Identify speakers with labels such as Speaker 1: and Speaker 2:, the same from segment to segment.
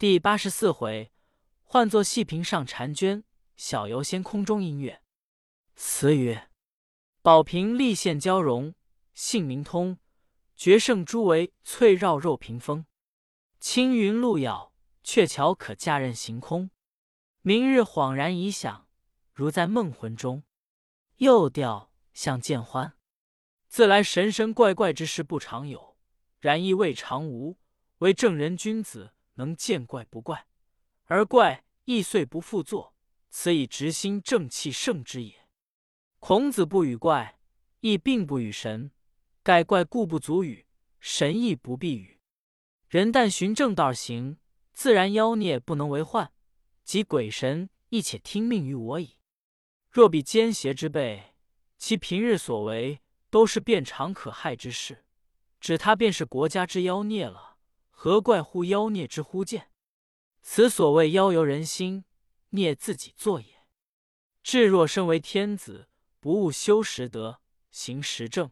Speaker 1: 第八十四回，唤作细屏上婵娟，小游仙空中音乐。词曰：宝瓶立现娇容，姓名通。绝胜珠围翠绕肉屏风。青云路遥，鹊桥可驾任行空。明日恍然一想，如在梦魂中。又调向见欢。自来神神怪怪之事不常有，然亦未尝无。为正人君子，能见怪不怪，而怪亦遂不复作，此以直心正气盛之也。孔子不与怪，亦并不与神。盖怪故不足与，神亦不必语。人但循正道行，自然妖孽不能为患，即鬼神亦且听命于我矣。若比奸邪之辈，其平日所为都是变常可害之事，指他便是国家之妖孽了，何怪乎妖孽之忽见？此所谓妖由人心，孽自己作也。至若身为天子，不务修实德，行实政。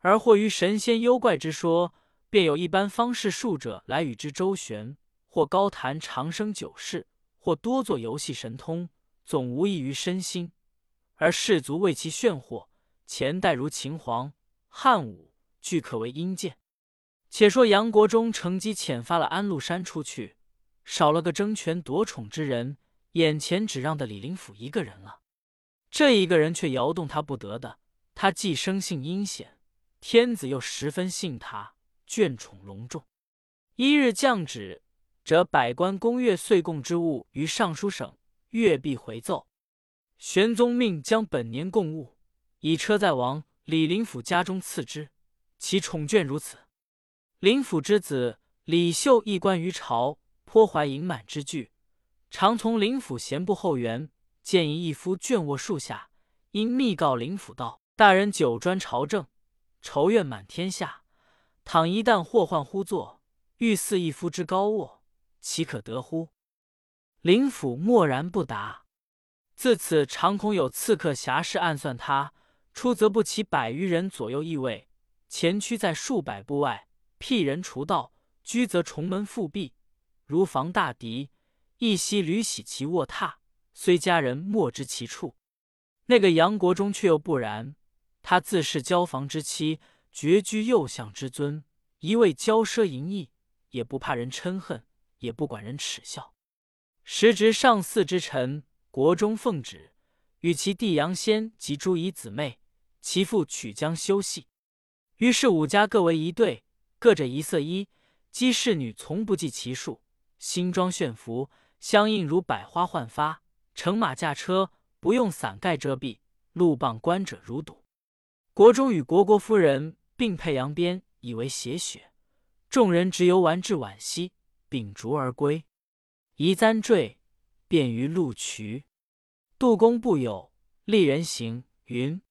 Speaker 1: 而或于神仙幽怪之说，便有一般方士术者来与之周旋，或高谈长生久世，或多做游戏神通，总无异于身心。而士卒为其炫惑，前代如秦皇、汉武，俱可为阴间。且说杨国忠乘机遣发了安禄山出去，少了个争权夺宠之人，眼前只让的李林甫一个人了。这一个人却摇动他不得的，他既生性阴险。天子又十分信他，眷宠隆重。一日降旨，折百官宫乐岁贡之物于尚书省，月必回奏。玄宗命将本年贡物以车在王李林甫家中赐之，其宠眷如此。林甫之子李秀一官于朝，颇怀盈满之惧，常从林甫闲步后园，见一义夫倦卧树下，因密告林甫道：“大人久专朝政。”仇怨满天下，倘一旦祸患忽作，欲似一夫之高卧，岂可得乎？林甫默然不答。自此常恐有刺客侠士暗算他，出则不齐百余人左右议位，前驱在数百步外，辟人除道；居则重门复闭，如防大敌。一夕屡喜其卧榻，虽家人莫知其处。那个杨国忠却又不然。他自是交房之妻，绝居右相之尊，一味骄奢淫逸，也不怕人嗔恨，也不管人耻笑。时值上巳之辰，国中奉旨，与其弟杨仙及诸姨姊妹，其父取将休戏。于是五家各为一队，各着一色衣，姬侍女从不计其数，新装炫服，相应如百花焕发，乘马驾车，不用伞盖遮蔽，路傍观者如堵。国中与国国夫人并辔扬鞭，以为谐雪。众人直游玩至晚夕，秉烛而归。移簪坠，便于路渠。杜公不有，丽人行云。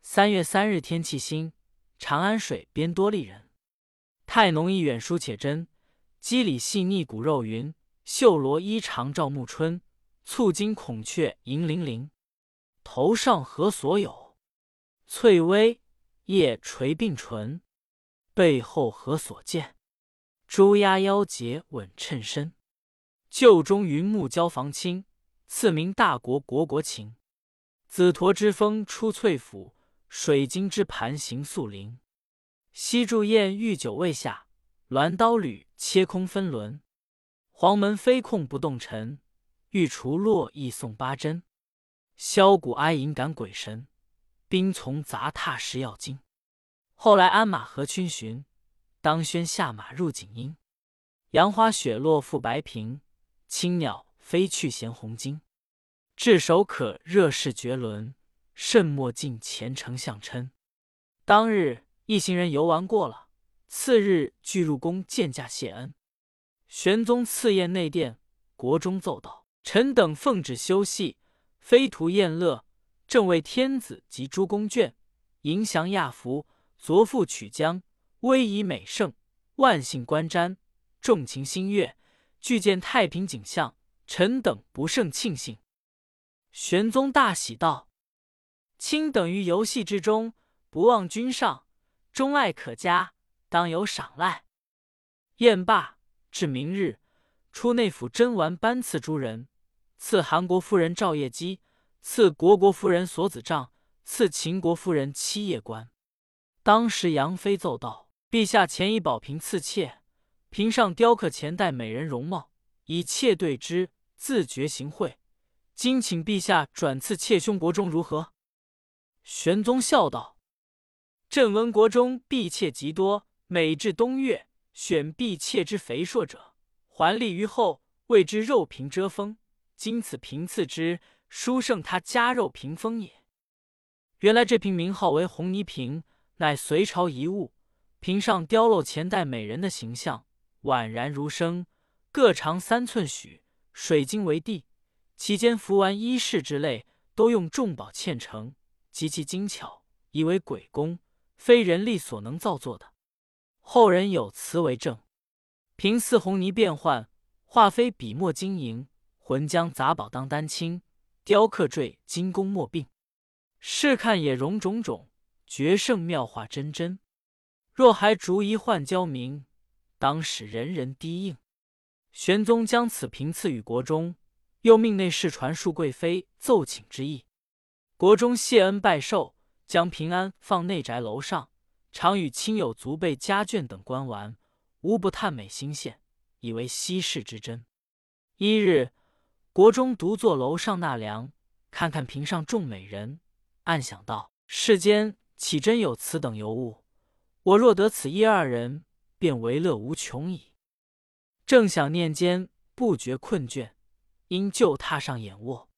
Speaker 1: 三月三日，天气新，长安水边多丽人。太浓意远疏且真，肌理细腻骨肉匀。绣罗衣长照暮春，簇金孔雀银铃铃。头上何所有？翠微叶垂并唇，背后何所见？朱鸦腰结稳衬身。旧中云木交房清，赐名大国国国情。紫驼之峰出翠府，水晶之盘行素灵。西柱燕御酒未下，鸾刀履切空分轮。黄门飞控不动尘，玉厨落意送八珍。箫鼓哀吟赶鬼神。兵从杂沓时要惊，后来鞍马何逡巡，当轩下马入锦衣。杨花雪落覆白苹，青鸟飞去衔红巾。炙手可热势绝伦，甚莫近前丞相称。当日一行人游玩过了，次日俱入宫见驾谢恩。玄宗赐宴内殿，国中奏道：“臣等奉旨休息，非图宴乐。”正为天子及诸公眷，迎祥亚服，昨复曲江，威仪美盛，万姓观瞻，众情心悦，俱见太平景象，臣等不胜庆幸。玄宗大喜道：“卿等于游戏之中，不忘君上，钟爱可嘉，当有赏赖。”宴罢至明日，出内府真完班赐诸人，赐韩国夫人赵业姬，赐国国夫人所子帐，赐秦国夫人七叶冠。当时杨妃奏道：“陛下前以宝瓶赐妾，瓶上雕刻前代美人容貌，以妾对之，自觉行贿。今请陛下转赐妾兄国中如何？”玄宗笑道：“朕闻国中婢妾极多，每至冬月，选婢妾之肥硕者。”还立于后，谓之肉屏遮风。今此瓶赐之，殊胜他家肉屏风也。原来这瓶名号为红泥瓶，乃隋朝遗物。瓶上雕镂前代美人的形象，宛然如生，各长三寸许，水晶为地。其间服完衣饰之类，都用重宝嵌成，极其精巧，以为鬼工，非人力所能造作的。后人有词为证。凭似红泥变幻，画非笔墨晶莹，浑将杂宝当丹青，雕刻缀金工墨并，试看也容种种，绝胜妙画真真。若还逐一换交名，当使人人低应。玄宗将此瓶赐予国中，又命内侍传述贵妃奏请之意。国中谢恩拜寿，将平安放内宅楼上，常与亲友族辈家眷等观玩。无不叹美心羡，以为稀世之珍。一日，国中独坐楼上纳凉，看看屏上众美人，暗想道：“世间岂真有此等尤物？我若得此一二人，便为乐无穷矣。”正想念间，不觉困倦，因就榻上眼卧，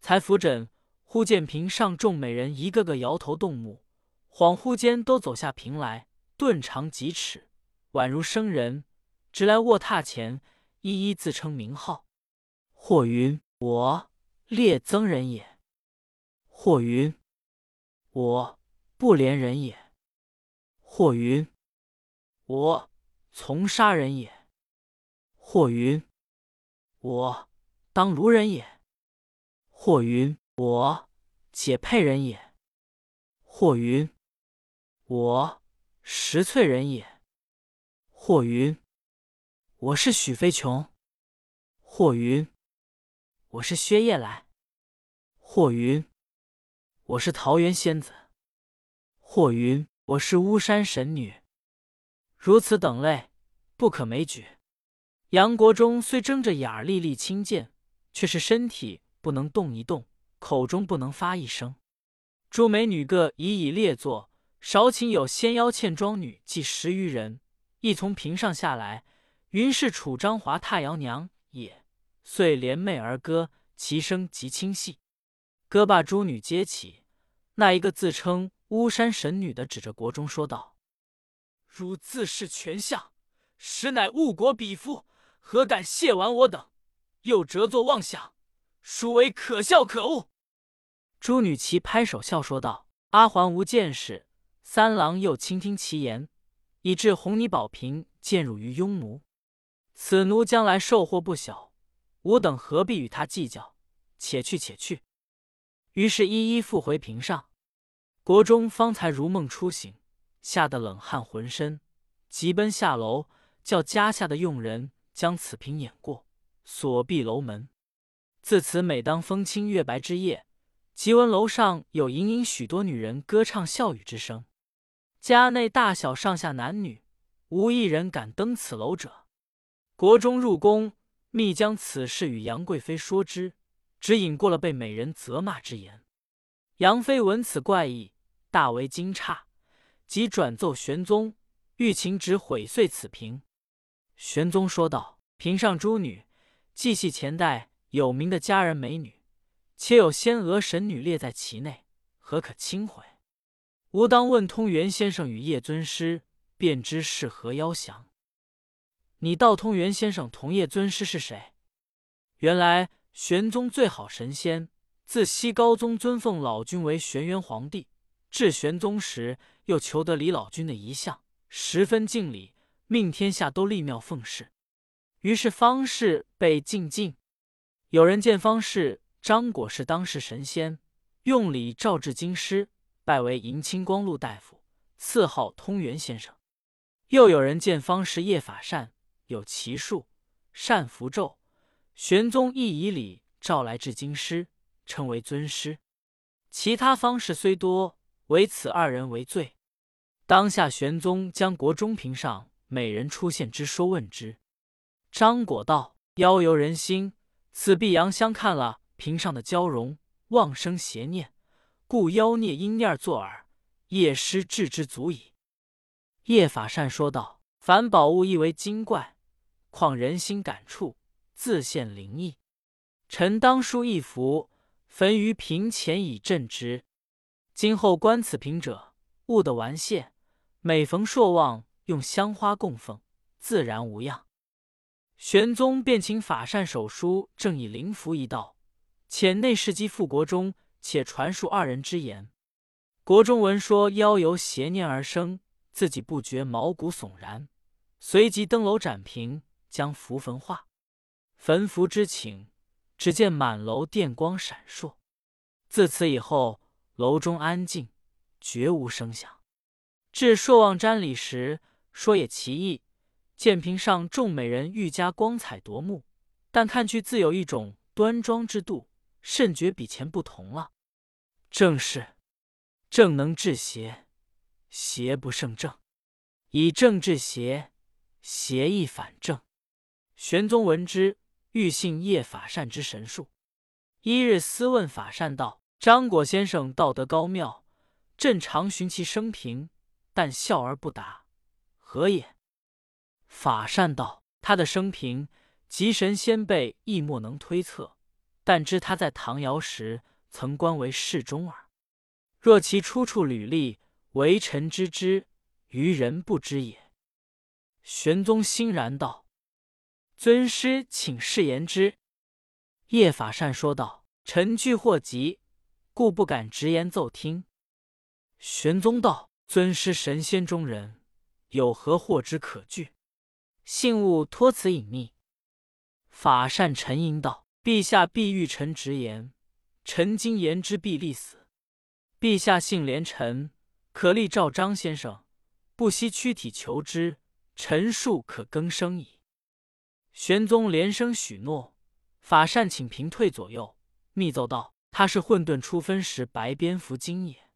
Speaker 1: 才扶枕，忽见屏上众美人一个个摇头动目，恍惚间都走下屏来，顿长几尺。宛如生人，直来卧榻前，一一自称名号。或云：“我列僧人也。”或云：“我不怜人也。”或云：“我从杀人也。”或云：“我当卢人也。”或云：“我解配人也。”或云：“我石翠人也。”或云：“我是许飞琼。”或云：“我是薛夜来。”或云：“我是桃源仙子。”或云：“我是巫山神女。”如此等类，不可枚举。杨国忠虽睁着眼儿，历历亲见，却是身体不能动一动，口中不能发一声。诸美女各已以列坐，少请有仙妖倩妆女计十余人。亦从屏上下来，云是楚章华太瑶娘也，遂联袂而歌，其声极清细。歌罢，诸女皆起。那一个自称巫山神女的，指着国中说道：“汝自恃权相，实乃误国鄙夫，何敢亵玩我等？又折作妄想，殊为可笑可恶！”朱女齐拍手笑说道：“阿环无见识，三郎又倾听其言。”以致红泥宝瓶见入于庸奴，此奴将来受祸不小，吾等何必与他计较？且去且去。于是，一一复回屏上。国中方才如梦初醒，吓得冷汗浑身，急奔下楼，叫家下的佣人将此瓶掩过，锁闭楼门。自此，每当风清月白之夜，即闻楼上有隐隐许多女人歌唱笑语之声。家内大小上下男女，无一人敢登此楼者。国中入宫，密将此事与杨贵妃说之，只引过了被美人责骂之言。杨妃闻此怪异，大为惊诧，即转奏玄宗，欲请旨毁碎此瓶。玄宗说道：“瓶上诸女，既系前代有名的佳人美女，且有仙娥神女列在其内，何可轻毁？”吾当问通元先生与叶尊师，便知是何妖降。你道通元先生同叶尊师是谁？原来玄宗最好神仙，自西高宗尊奉老君为玄元皇帝，至玄宗时又求得李老君的遗像，十分敬礼，命天下都立庙奉事。于是方士被禁禁。有人见方士张果是当世神仙，用礼召至京师。拜为迎亲光禄大夫，赐号通元先生。又有人见方士叶法善，有奇术，善符咒。玄宗亦以礼召来至京师，称为尊师。其他方士虽多，唯此二人为最。当下玄宗将国中平上美人出现之说问之。张果道：“妖游人心，此碧阳香看了屏上的娇容，妄生邪念，故妖孽因念作耳。夜师治之足矣。”叶法善说道：“凡宝物亦为精怪，况人心感触。”自现灵异，臣当书一幅，焚于瓶前以镇之。今后观此瓶者，勿得玩谢。每逢朔望，用香花供奉，自然无恙。玄宗便请法善手书，正以灵符一道，遣内侍姬赴国中，且传述二人之言。国中闻说妖由邪念而生，自己不觉毛骨悚然，随即登楼斩平，将符焚化。焚符之请，只见满楼电光闪烁。自此以后，楼中安静，绝无声响。至朔望瞻礼时，说也奇异，剑屏上众美人愈加光彩夺目，但看去自有一种端庄之度，甚觉比前不同了。正是正能治邪，邪不胜正；以正治邪，邪亦反正。玄宗闻之。欲信叶法善之神术，一日私问法善道：“张果先生道德高妙，朕常寻其生平，但笑而不答，何也？”法善道：“他的生平，及神仙辈亦莫能推测，但知他在唐尧时曾官为侍中耳。若其出处履历，为臣知之，愚人不知也。”玄宗欣然道。尊师，请示言之。叶法善说道：“臣惧祸及，故不敢直言奏听。”玄宗道：“尊师神仙中人，有何祸之可惧？信物托此隐秘。”法善沉吟道：“陛下必欲臣直言，臣今言之必立死。陛下信怜臣，可立召张先生，不惜躯体求之，臣庶可更生矣。”玄宗连声许诺，法善请平退左右，密奏道：“他是混沌初分时白蝙蝠精也。”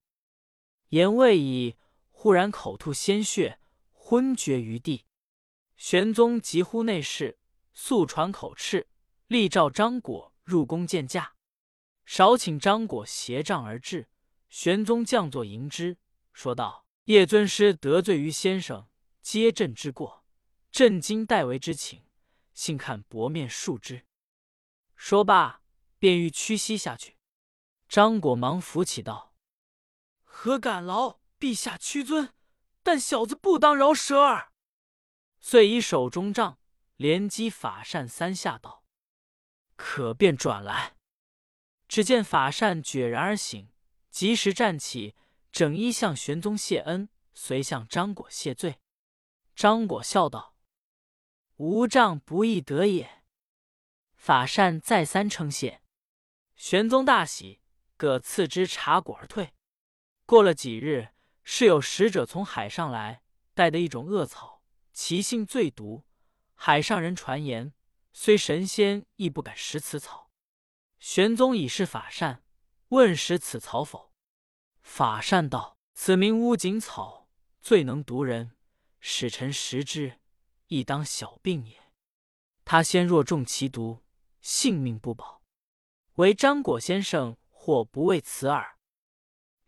Speaker 1: 言未已，忽然口吐鲜血，昏厥于地。玄宗急呼内侍，速传口敕，立召张果入宫见驾。少请张果携杖而至，玄宗降座迎之，说道：“叶尊师得罪于先生，皆朕之过，朕今代为之请。”幸看薄面恕之。说罢，便欲屈膝下去。张果忙扶起道：“何敢劳陛下屈尊？但小子不当饶舌耳。”遂以手中杖连击法善三下，道：“可便转来。”只见法善决然而醒，及时站起，整衣向玄宗谢恩，随向张果谢罪。张果笑道。无杖不易得也。法善再三称谢，玄宗大喜，各赐之茶果而退。过了几日，是有使者从海上来，带的一种恶草，其性最毒。海上人传言，虽神仙亦不敢食此草。玄宗以示法善，问食此草否？法善道：“此名乌锦草，最能毒人，使臣食之。”亦当小病也。他先若中其毒，性命不保。唯张果先生或不为此耳。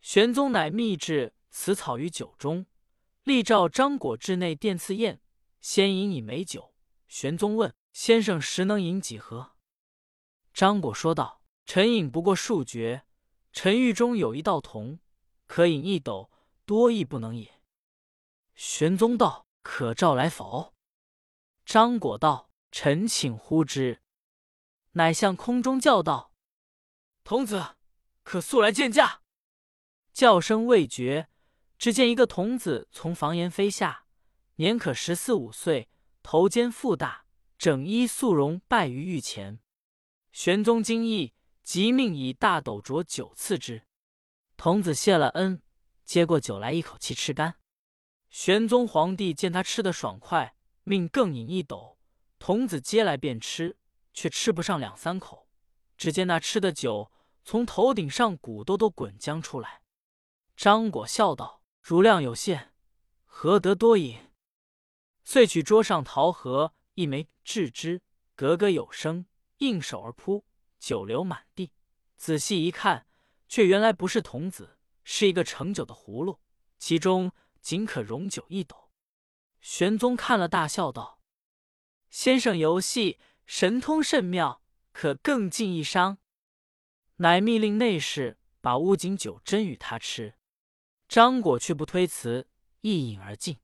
Speaker 1: 玄宗乃秘制此草于酒中，立召张果至内殿赐宴，先饮以美酒。玄宗问先生实能饮几何？张果说道：“臣饮不过数爵。臣狱中有一道童，可饮一斗，多亦不能也。”玄宗道：“可召来否？”张果道：“臣请呼之。”乃向空中叫道：“童子，可速来见驾。”叫声未绝，只见一个童子从房檐飞下，年可十四五岁，头尖腹大，整衣素容，拜于御前。玄宗惊异，即命以大斗浊酒赐之。童子谢了恩，接过酒来，一口气吃干。玄宗皇帝见他吃得爽快。命更饮一斗，童子接来便吃，却吃不上两三口。只见那吃的酒从头顶上骨头都滚浆出来。张果笑道：“如量有限，何得多饮？”遂取桌上桃核一枚，置之，格格有声，应手而扑，酒流满地。仔细一看，却原来不是童子，是一个盛酒的葫芦，其中仅可容酒一斗。玄宗看了，大笑道：“先生游戏神通甚妙，可更进一觞。”乃密令内侍把乌锦酒斟与他吃。张果却不推辞，一饮而尽。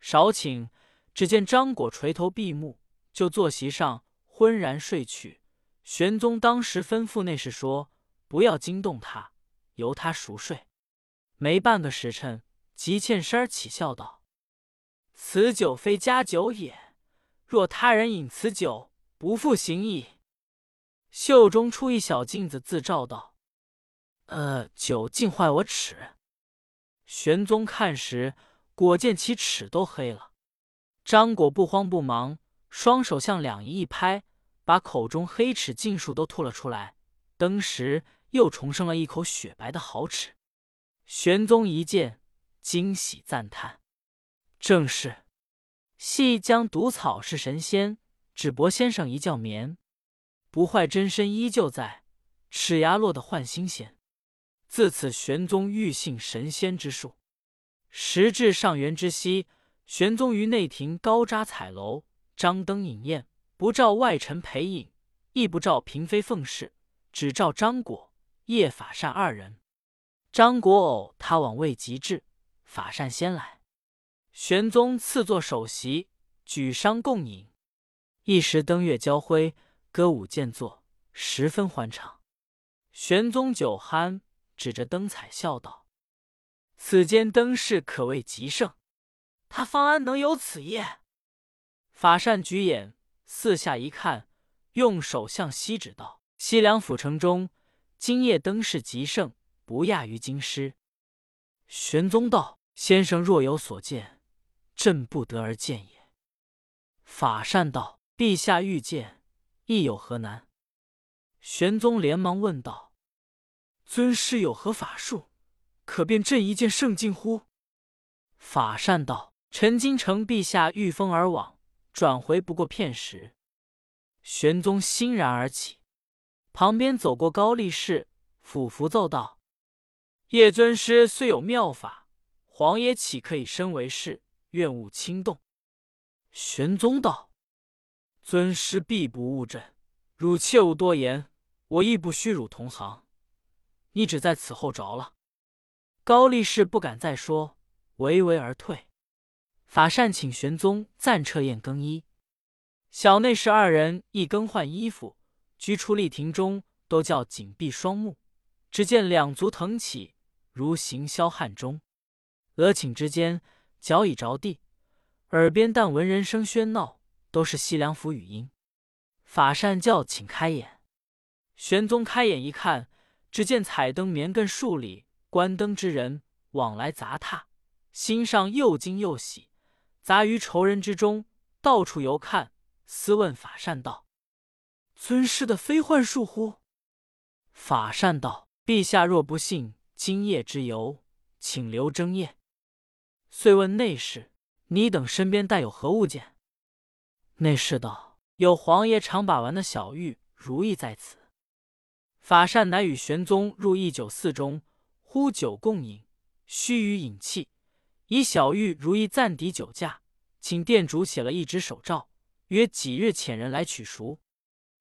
Speaker 1: 少顷，只见张果垂头闭目，就坐席上昏然睡去。玄宗当时吩咐内侍说：“不要惊动他，由他熟睡。”没半个时辰，即欠身儿起，笑道。此酒非佳酒也，若他人饮此酒，不负行矣。袖中出一小镜子，自照道：“呃，酒竟坏我齿。”玄宗看时，果见其齿都黑了。张果不慌不忙，双手向两仪一拍，把口中黑齿尽数都吐了出来。登时又重生了一口雪白的好齿。玄宗一见，惊喜赞叹。正是，细将毒草是神仙，只博先生一觉眠，不坏真身依旧在，齿牙落得换新鲜。自此玄宗欲信神仙之术。时至上元之夕，玄宗于内廷高扎彩楼，张灯饮宴，不召外臣陪饮，亦不召嫔妃奉侍，只召张果、叶法善二人。张果偶他往未及至，法善先来。玄宗赐座首席，举觞共饮。一时灯月交辉，歌舞渐作，十分欢畅。玄宗酒酣，指着灯彩笑道：“此间灯饰可谓极盛，他方安能有此业？”法善举眼四下一看，用手向西指道：“西凉府城中今夜灯饰极盛，不亚于京师。”玄宗道：“先生若有所见。”朕不得而见也。法善道：“陛下欲见，亦有何难？”玄宗连忙问道：“尊师有何法术，可变朕一见圣境乎？”法善道：“臣今承陛下御风而往，转回不过片时。”玄宗欣然而起，旁边走过高力士，俯伏奏道：“叶尊师虽有妙法，皇爷岂可以身为事？”愿勿轻动。玄宗道：“尊师必不误朕，汝切勿多言，我亦不虚汝同行。你只在此后着了。”高力士不敢再说，唯唯而退。法善请玄宗暂撤宴更衣，小内侍二人一更换衣服，居出丽亭中，都叫紧闭双目。只见两足腾起，如行霄汉中，额顷之间。脚已着地，耳边但闻人声喧闹，都是西凉府语音。法善叫请开眼，玄宗开眼一看，只见彩灯绵亘数里，关灯之人往来杂沓，心上又惊又喜，杂于仇人之中，到处游看，私问法善道：“尊师的非幻术乎？”法善道：“陛下若不信今夜之游，请留争夜。”遂问内侍：“你等身边带有何物件？”内侍道：“有皇爷常把玩的小玉如意在此。”法善乃与玄宗入一酒肆中，呼酒共饮，须臾饮气，以小玉如意暂抵酒价，请店主写了一纸手诏，约几日遣人来取赎。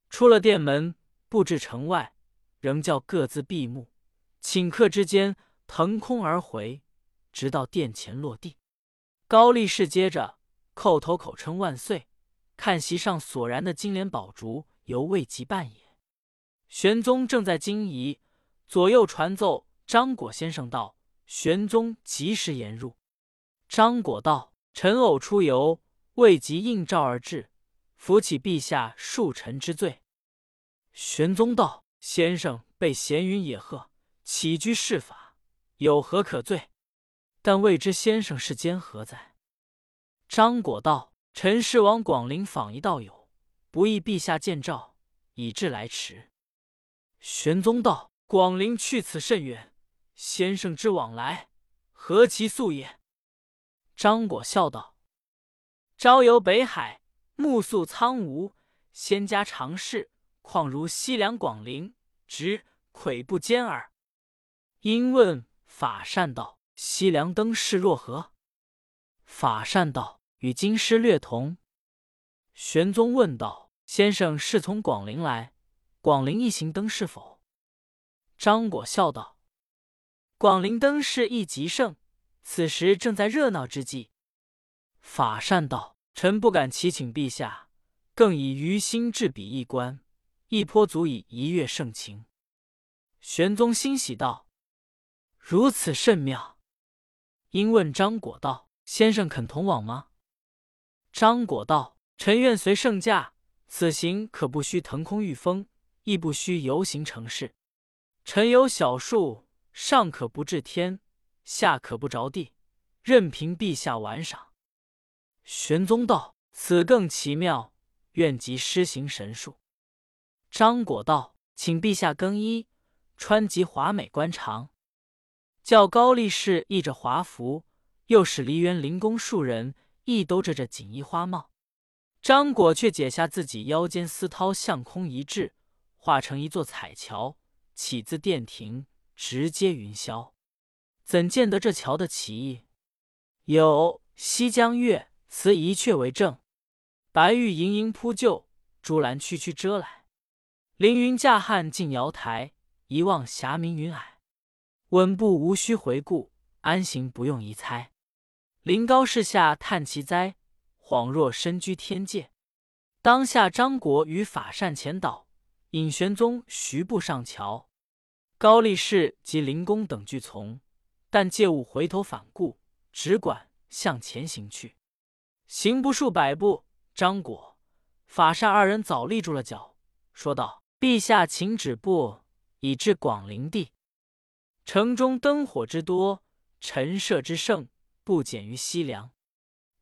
Speaker 1: 出了店门，步至城外，仍叫各自闭目，顷刻之间腾空而回。直到殿前落地，高力士接着叩头口称万岁。看席上索然的金莲宝烛，犹未及半也。玄宗正在惊疑，左右传奏张果先生道：“玄宗及时言入。”张果道：“臣偶出游，未及应召而至，扶起陛下恕臣之罪。”玄宗道：“先生被闲云野鹤，起居事法，有何可罪？”但未知先生是奸何在？张果道：“臣是往广陵访一道友，不意陛下见诏，以致来迟。”玄宗道：“广陵去此甚远，先生之往来，何其速也？”张果笑道：“朝游北海，暮宿苍梧，仙家常事，况如西凉广陵，直跬步间耳。”因问法善道：“西凉登势若何？”法善道：“与京师略同。”玄宗问道：“先生是从广陵来？广陵一行登是否？”张果笑道：“广陵灯市亦极盛，此时正在热闹之际。”法善道：“臣不敢祈请陛下，更以余心至彼一关，亦颇足以一阅盛情。”玄宗欣喜道：“如此甚妙。”因问张果道。先生肯同往吗？张果道：“臣愿随圣驾。此行可不须腾空御风，亦不须游行城市。臣有小术，上可不至天，下可不着地，任凭陛下玩赏。”玄宗道：“此更奇妙，愿即施行神术。”张果道：“请陛下更衣，穿及华美官长，叫高力士译着华服。”又使梨园灵宫数人亦兜着这锦衣花帽，张果却解下自己腰间丝绦，向空一掷，化成一座彩桥，起自殿庭，直接云霄。怎见得这桥的奇异？有西江月，此一阙为证。白玉盈盈铺就，朱兰区区遮来。凌云驾汉进瑶台，一望霞明云霭。稳步无需回顾，安行不用疑猜。临高势下叹其哉，恍若身居天界。当下张果与法善前导，引玄宗徐步上桥。高力士及灵公等俱从，但借勿回头反顾，只管向前行去。行不数百步，张果、法善二人早立住了脚，说道：“陛下，请止步，已至广陵地。城中灯火之多，陈设之盛。”不减于西凉。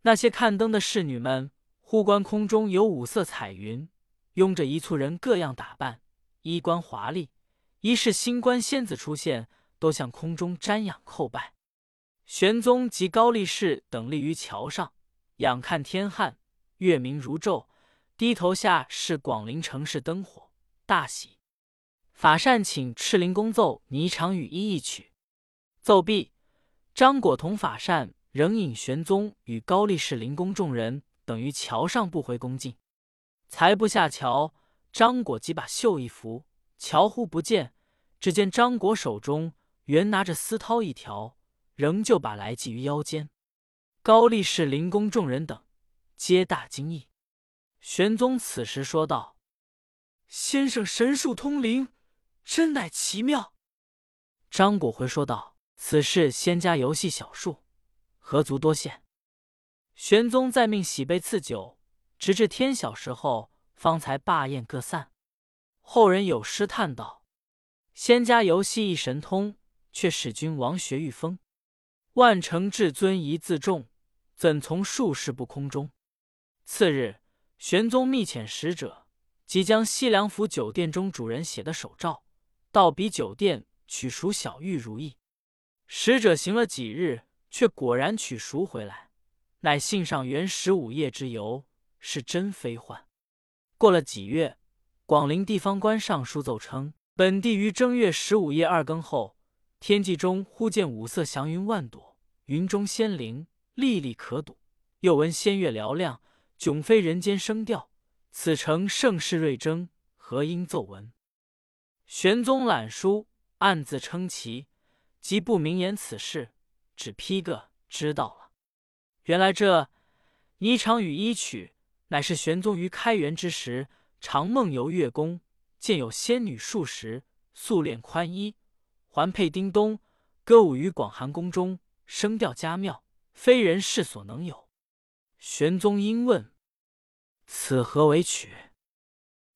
Speaker 1: 那些看灯的侍女们，忽观空中有五色彩云，拥着一簇人，各样打扮，衣冠华丽。一是新官仙子出现，都向空中瞻仰叩拜。玄宗及高力士等立于桥上，仰看天汉，月明如昼，低头下视广陵城市灯火，大喜。法善请赤灵公奏霓裳羽衣一曲，奏毕。张果同法善仍引玄宗与高力士、灵公众人等于桥上不回宫进，才不下桥，张果即把袖一拂，桥忽不见，只见张果手中原拿着丝绦一条，仍旧把来系于腰间。高力士、灵公众人等皆大惊异。玄宗此时说道：“先生神术通灵，真乃奇妙。”张果回说道。此事仙家游戏小术，何足多谢。玄宗再命喜备赐酒，直至天晓时候，方才罢宴各散。后人有诗叹道：“仙家游戏一神通，却使君王学御风。万乘至尊一自重，怎从术士不空中？”次日，玄宗密遣使者，即将西凉府酒店中主人写的手诏，到彼酒店取赎小玉如意。使者行了几日，却果然取赎回来，乃信上原十五夜之游，是真非幻。过了几月，广陵地方官上书奏称，本地于正月十五夜二更后，天际中忽见五色祥云万朵，云中仙灵历历可睹，又闻仙乐嘹亮，迥非人间声调。此诚盛世瑞征，何应奏闻？玄宗览书，暗自称奇。即不明言此事，只批个知道了。原来这《霓裳羽衣曲》乃是玄宗于开元之时，常梦游月宫，见有仙女数十，素练宽衣，环佩叮咚，歌舞于广寒宫中，声调佳妙，非人世所能有。玄宗因问：“此何为曲？”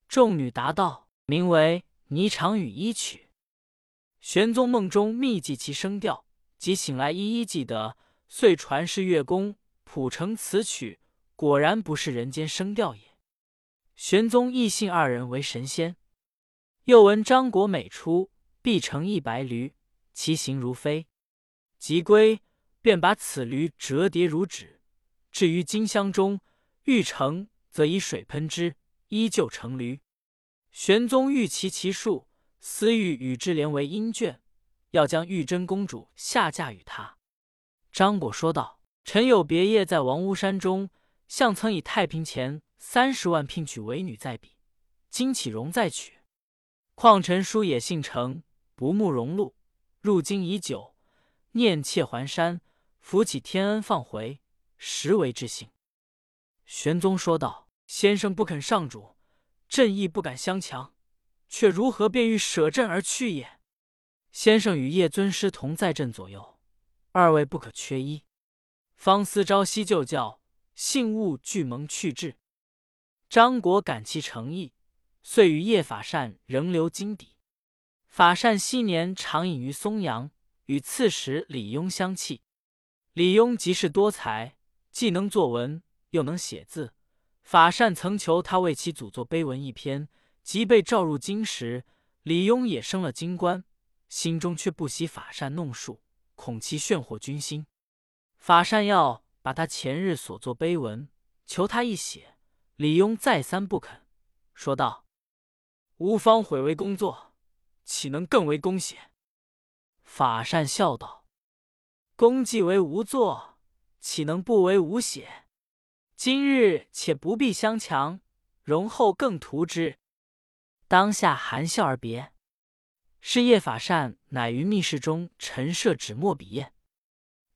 Speaker 1: 众女答道：“名为《霓裳羽衣曲》。”玄宗梦中密记其声调，即醒来一一记得，遂传示乐宫谱成此曲。果然不是人间声调也。玄宗亦信二人为神仙。又闻张果每出，必乘一白驴，其形如飞。即归，便把此驴折叠如纸，置于金箱中。欲成，则以水喷之，依旧成驴。玄宗欲其其数，私欲与之连为姻眷，要将玉真公主下嫁与他。张果说道：“臣有别业在王屋山中，相曾以太平钱三十万聘娶为女在彼，今启容再娶。况臣叔也姓程，不慕荣禄，入京已久，念妾还山，扶起天恩放回，实为至幸。”玄宗说道：“先生不肯上主，朕亦不敢相强，却如何便欲舍朕而去也？先生与叶尊师同在朕左右，二位不可缺一。方思朝夕就教，信物俱蒙去志。张果感其诚意，遂与叶法善仍留京邸。法善昔年常隐于松阳，与刺史李邕相契。李邕即是多才，既能作文。”又能写字，法善曾求他为其祖作碑文一篇，即被召入京时，李邕也升了京官，心中却不喜法善弄术，恐其炫惑军心。法善要把他前日所作碑文求他一写，李邕再三不肯，说道：“吾方毁为工作，岂能更为公写？”法善笑道：“公既为吾作，岂能不为吾写？”今日且不必相强，容后更图之。当下含笑而别。是夜法善乃于密室中陈设纸墨笔砚，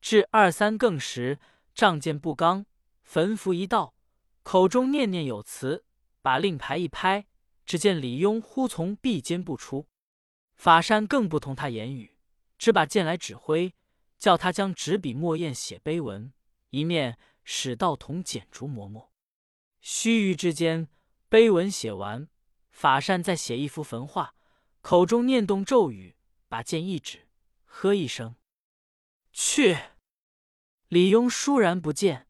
Speaker 1: 至二三更时，仗剑不刚，焚符一道，口中念念有词，把令牌一拍，只见李庸忽从壁间步出。法善更不同他言语，只把剑来指挥，叫他将纸笔墨砚写碑文，一面。使道童剪竹磨墨，须臾之间，碑文写完。法善再写一幅焚画，口中念动咒语，把剑一指，喝一声：“去！”李庸倏然不见。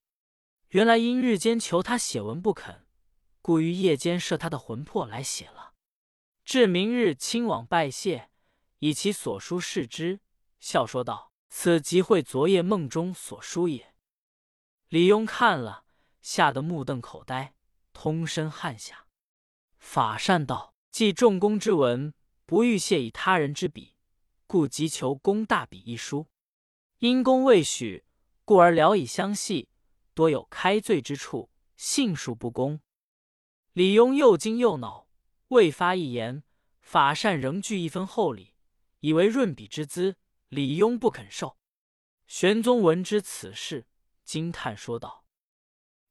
Speaker 1: 原来因日间求他写文不肯，故于夜间摄他的魂魄来写了。至明日亲往拜谢，以其所书示之，笑说道：“此即会昨夜梦中所书也。”李庸看了，吓得目瞪口呆，通身汗下。法善道：“既重公之文，不欲谢以他人之笔，故急求公大笔一书。因公未许，故而聊以相系，多有开罪之处，信数不公。”李庸又惊又恼，未发一言。法善仍具一分厚礼，以为润笔之资。李庸不肯受。玄宗闻知此事。惊叹说道：“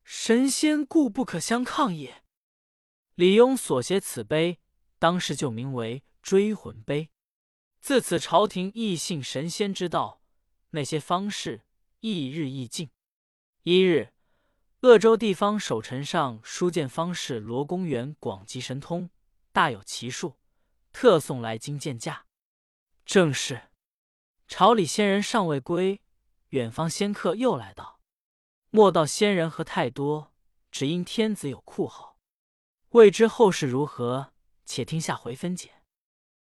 Speaker 1: 神仙故不可相抗也。”李邕所写此碑，当时就名为追魂碑。自此，朝廷亦信神仙之道，那些方士一日益进。一日，鄂州地方守臣上书见方士罗公园广集神通，大有奇术，特送来京见驾。正是朝里仙人尚未归，远方仙客又来到。莫道仙人何太多，只因天子有酷号。未知后事如何，且听下回分解。